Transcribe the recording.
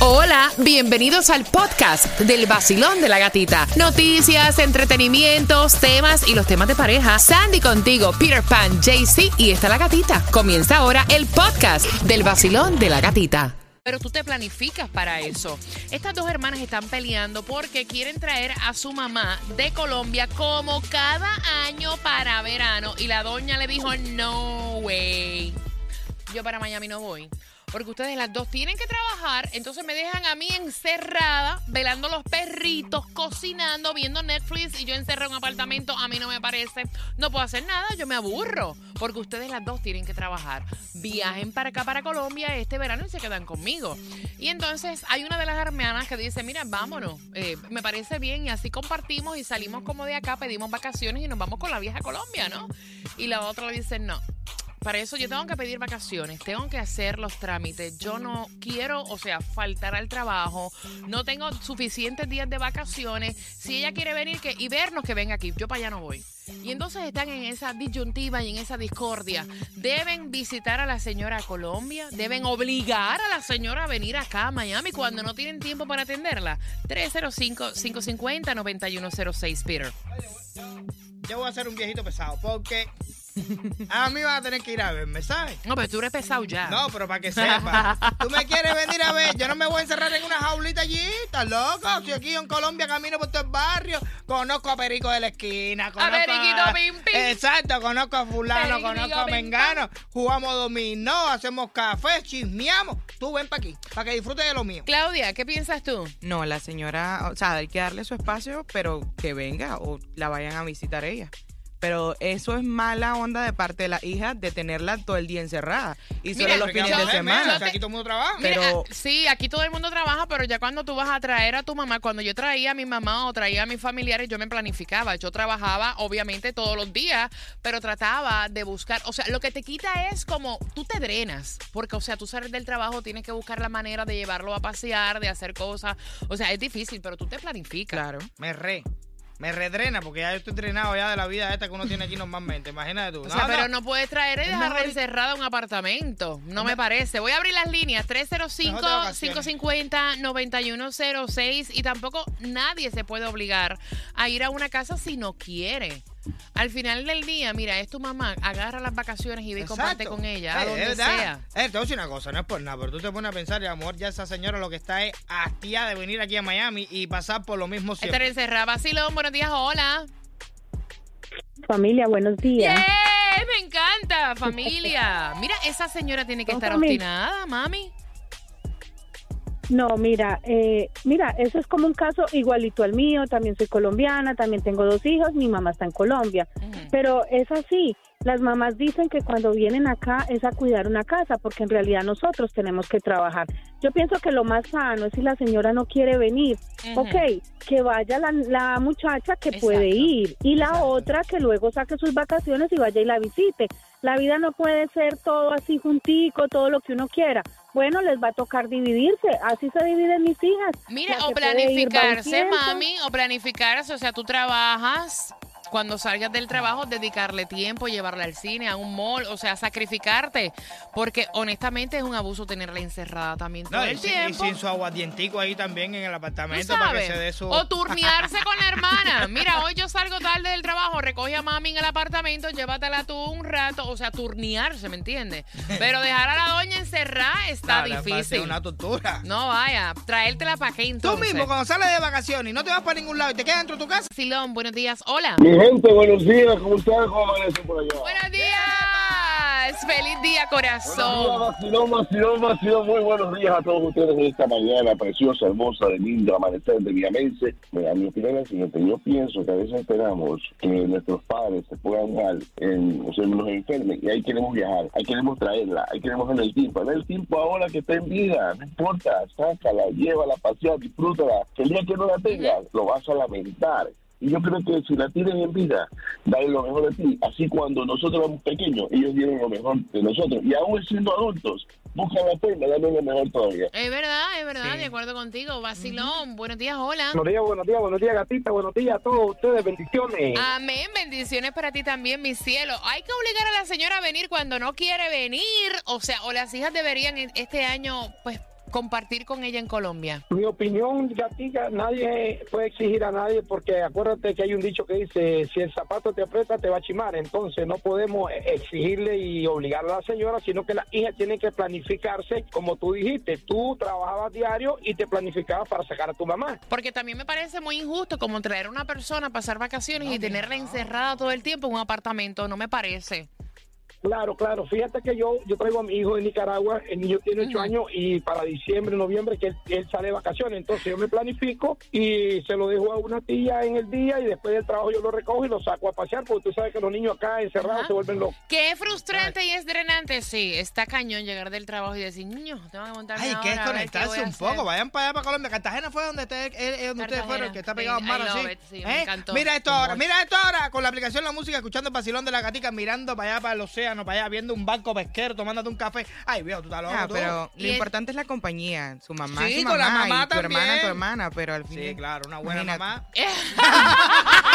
Hola, bienvenidos al podcast del vacilón de la gatita. Noticias, entretenimientos, temas y los temas de pareja. Sandy contigo, Peter Pan, JC y está la gatita. Comienza ahora el podcast del vacilón de la gatita. Pero tú te planificas para eso. Estas dos hermanas están peleando porque quieren traer a su mamá de Colombia como cada año para verano. Y la doña le dijo, no way. Yo para Miami no voy. Porque ustedes las dos tienen que trabajar, entonces me dejan a mí encerrada, velando los perritos, cocinando, viendo Netflix y yo encerrada en un apartamento. A mí no me parece. No puedo hacer nada, yo me aburro. Porque ustedes las dos tienen que trabajar. Viajen para acá, para Colombia este verano y se quedan conmigo. Y entonces hay una de las hermanas que dice, mira, vámonos, eh, me parece bien y así compartimos y salimos como de acá, pedimos vacaciones y nos vamos con la vieja Colombia, ¿no? Y la otra le dice, no. Para eso yo tengo que pedir vacaciones, tengo que hacer los trámites. Yo no quiero, o sea, faltar al trabajo, no tengo suficientes días de vacaciones. Si ella quiere venir y vernos, que venga aquí. Yo para allá no voy. Y entonces están en esa disyuntiva y en esa discordia. Deben visitar a la señora Colombia, deben obligar a la señora a venir acá a Miami cuando no tienen tiempo para atenderla. 305-550-9106, Peter. Yo voy a ser un viejito pesado porque a mí vas a tener que ir a verme, ¿sabes? No, pero tú eres pesado ya. No, pero para que sepas. Tú me quieres venir a ver. Yo no me voy a encerrar en una jaulita allí. ¿Estás loco? Si aquí en Colombia camino por todo el barrio. Conozco a Perico de la esquina. Conozco A Periquito Pim Pim. Exacto. Conozco a Fulano. Periquito conozco a Mengano. Jugamos dominó. Hacemos café. Chismeamos. Tú ven para aquí. Para que disfrutes de lo mío. Claudia, ¿qué piensas tú? No, la señora, o sea, hay que darle su espacio, pero que venga o la vayan a visitar ella. Pero eso es mala onda de parte de la hija de tenerla todo el día encerrada y solo Mira, los fines de semana. Aquí todo el mundo trabaja. Pero- ah, sí, aquí todo el mundo trabaja, pero ya cuando tú vas a traer a tu mamá, cuando yo traía a mi mamá o traía a mis familiares, yo me planificaba. Yo trabajaba, obviamente, todos los días, pero trataba de buscar. O sea, lo que te quita es como tú te drenas, porque, o sea, tú sales del trabajo, tienes que buscar la manera de llevarlo a pasear, de hacer cosas. O sea, es difícil, pero tú te planificas. Claro. Me re. Me redrena porque ya yo estoy drenado ya de la vida esta que uno tiene aquí normalmente. Imagínate tú. O sea, pero no puedes traer y Es dejarla mejor- encerrada en un apartamento. No me parece. Voy a abrir las líneas. Mejor de vacaciones. 305-550-9106. Y tampoco nadie se puede obligar a ir a una casa si no quiere. Al final del día, mira, es tu mamá. Agarra las vacaciones y ve y comparte con ella, a Eh, donde es verdad. sea. Eh, te voy a decir una cosa, no es por nada, pero tú te pones a pensar y a lo mejor ya esa señora lo que está es hastiada de venir aquí a Miami y pasar por lo mismo Estar siempre. encerrada. Vacilón, buenos días, hola. Familia, buenos días. ¡Yeah! Me encanta, familia. Mira, esa señora tiene que estar fami- obstinada, mami. No, mira, eh, mira, eso es como un caso igualito al mío. También soy colombiana, también tengo dos hijos. Mi mamá está en Colombia, pero es así. Las mamás dicen que cuando vienen acá es a cuidar una casa, porque en realidad nosotros tenemos que trabajar. Yo pienso que lo más sano es si la señora no quiere venir, Ujú. ok, que vaya la, la muchacha que puede ir y la Exacto. otra que luego saque sus vacaciones y vaya y la visite. La vida no puede ser todo así juntico, todo lo que uno quiera. Bueno, les va a tocar dividirse, así se dividen mis hijas. Mira, o planificarse, mami, o planificarse, o sea, tú trabajas, cuando salgas del trabajo, dedicarle tiempo, llevarla al cine, a un mall, o sea, sacrificarte, porque honestamente es un abuso tenerla encerrada también todo No, y, el sin- y tiempo. sin su aguardientico ahí también en el Tú apartamento para que se dé su... O turnearse con la hermana. Mira, hoy recoge a mami en el apartamento, llévatela tú un rato. O sea, turnearse, ¿me entiendes? Pero dejar a la doña encerrada está Claro, difícil. una tortura. No vaya, traértela para qué Tú entonces. mismo cuando sales de vacaciones y no te vas para ningún lado y te quedas dentro de tu casa. Silón, buenos días. Hola. Mi gente, buenos días, ¿cómo están? ¿Cómo amanecen por allá? Buenos días. Feliz día, corazón. vacilón, vacilón, vacilón. Muy buenos días a todos ustedes en esta mañana preciosa, hermosa, de lindo amanecer de Villamense. Mira, mi opinión es la siguiente. Yo pienso que a veces esperamos que nuestros padres se pongan mal, en, o sea, nos enfermen, y ahí queremos viajar, ahí queremos traerla, ahí queremos en el tiempo. En el tiempo ahora que está en vida, no importa, sácala, llévala, pasear, disfrútala. El día que no la tengas, lo vas a lamentar. Y yo creo que si la tienen en vida, dale lo mejor de ti. Así cuando nosotros éramos pequeños, ellos dieron lo mejor de nosotros. Y aún siendo adultos, buscan la pena, dale lo mejor todavía. Es verdad, es verdad, Sí. de acuerdo contigo. Vacilón, buenos días, hola. Buenos días, buenos días, buenos días, gatita, buenos días a todos ustedes, bendiciones. Amén, bendiciones para ti también, mi cielo. Hay que obligar a la señora a venir cuando no quiere venir. O sea, o las hijas deberían este año, pues, compartir con ella en Colombia? Mi opinión, gatita, nadie puede exigir a nadie porque acuérdate que hay un dicho que dice, si el zapato te aprieta te va a chimar, entonces no podemos exigirle y obligar a la señora, sino que la hija tiene que planificarse, como tú dijiste, tú trabajabas diario y te planificabas para sacar a tu mamá. Porque también me parece muy injusto como traer a una persona a pasar vacaciones y tenerla encerrada todo el tiempo en un apartamento, no me parece. Claro, claro. Fíjate que yo yo traigo a mi hijo de Nicaragua, el niño tiene ocho años y para diciembre, noviembre que él, sale de vacaciones. Entonces yo me planifico y se lo dejo a una tía en el día y después del trabajo yo lo recojo y lo saco a pasear porque tú sabes que los niños acá encerrados se vuelven locos. Qué frustrante y es drenante, sí. Está cañón llegar del trabajo y decir, niños, tengo que montarme Ay, que es conectarse un poco. Vayan para allá, para Colombia. Cartagena fue donde, ustedes, donde ustedes fueron, que está pegado a mar así. ¿Eh? Mira esto ahora, mira esto ahora. Con la aplicación La Música, escuchando el vacilón de la gatica, mirando para allá, para el océano, para allá, viendo un banco pesquero, tomándote un café. Ay, viejo, tú estás loco. Ah, pero lo importante es la compañía. Su mamá, sí, su mamá, con la mamá y tu hermana, tu hermana, pero al fin. Sí, claro, una buena mamá.